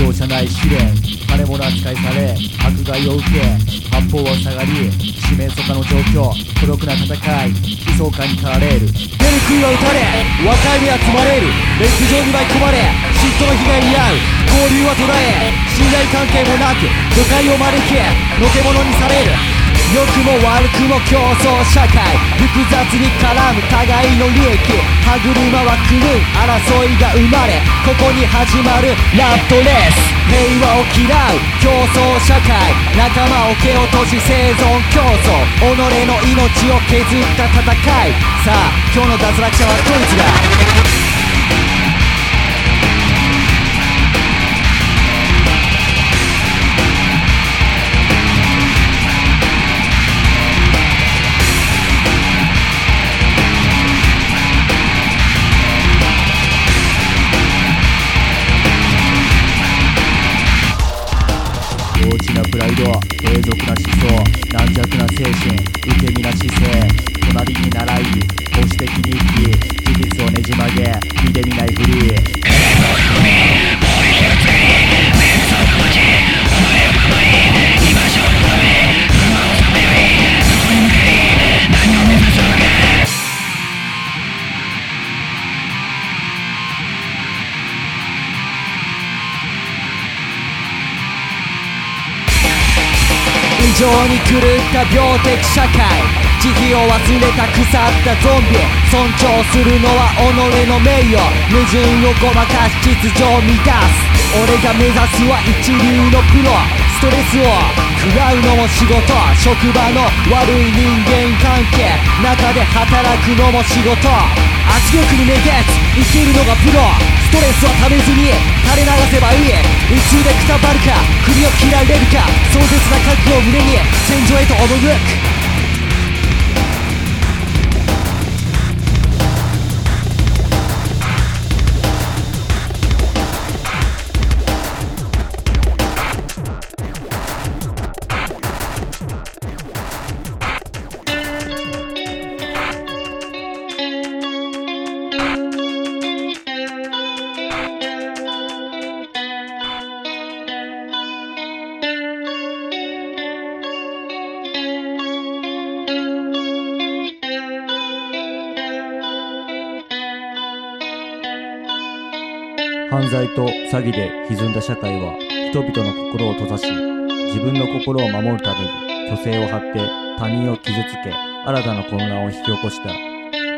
容赦ない試練金物扱いされ迫害を受け発砲は下がり四面楚歌の状況孤独な戦い悲壮感に駆られる。出る杭は打たれ若い目は積まれる。歴史上に舞い込まれ嫉妬の被害に遭う。交流は途絶え信頼関係もなく誤解を招きのけ者にされる。良くも悪くも競争社会。複雑に絡む互いの利益。歯車は狂う争いが生まれ。ここに始まるラットレース。平和を嫌う競争社会。仲間を蹴落とし生存競争。己の命を削った戦い。さあ今日の脱落者はこいつだ。プライド低俗な思想軟弱な精神受け身な姿勢隣に習い保守的に生き事実をねじ曲げ見てみないフリー常に狂った病的社会。慈悲を忘れた腐ったゾンビ尊重するのは己の名誉。矛盾をごまかし秩序を乱す俺が目指すは一流のプロ。ストレスを食らうのも仕事職場の悪い。人間関係中で働くのも仕事圧力にめげず生きる。のがプロストレスはためずに垂れ流せばいい。宇宙でくたばるか首を切られるか壮絶な覚悟を胸に戦場へと赴く。犯罪と詐欺で歪んだ社会は人々の心を閉ざし自分の心を守るために虚勢を張って他人を傷つけ新たな混乱を引き起こした。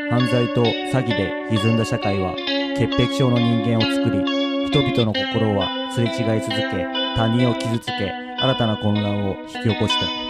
犯罪と詐欺で歪んだ社会は潔癖症の人間を作り人々の心はすれ違い続け他人を傷つけ新たな混乱を引き起こした。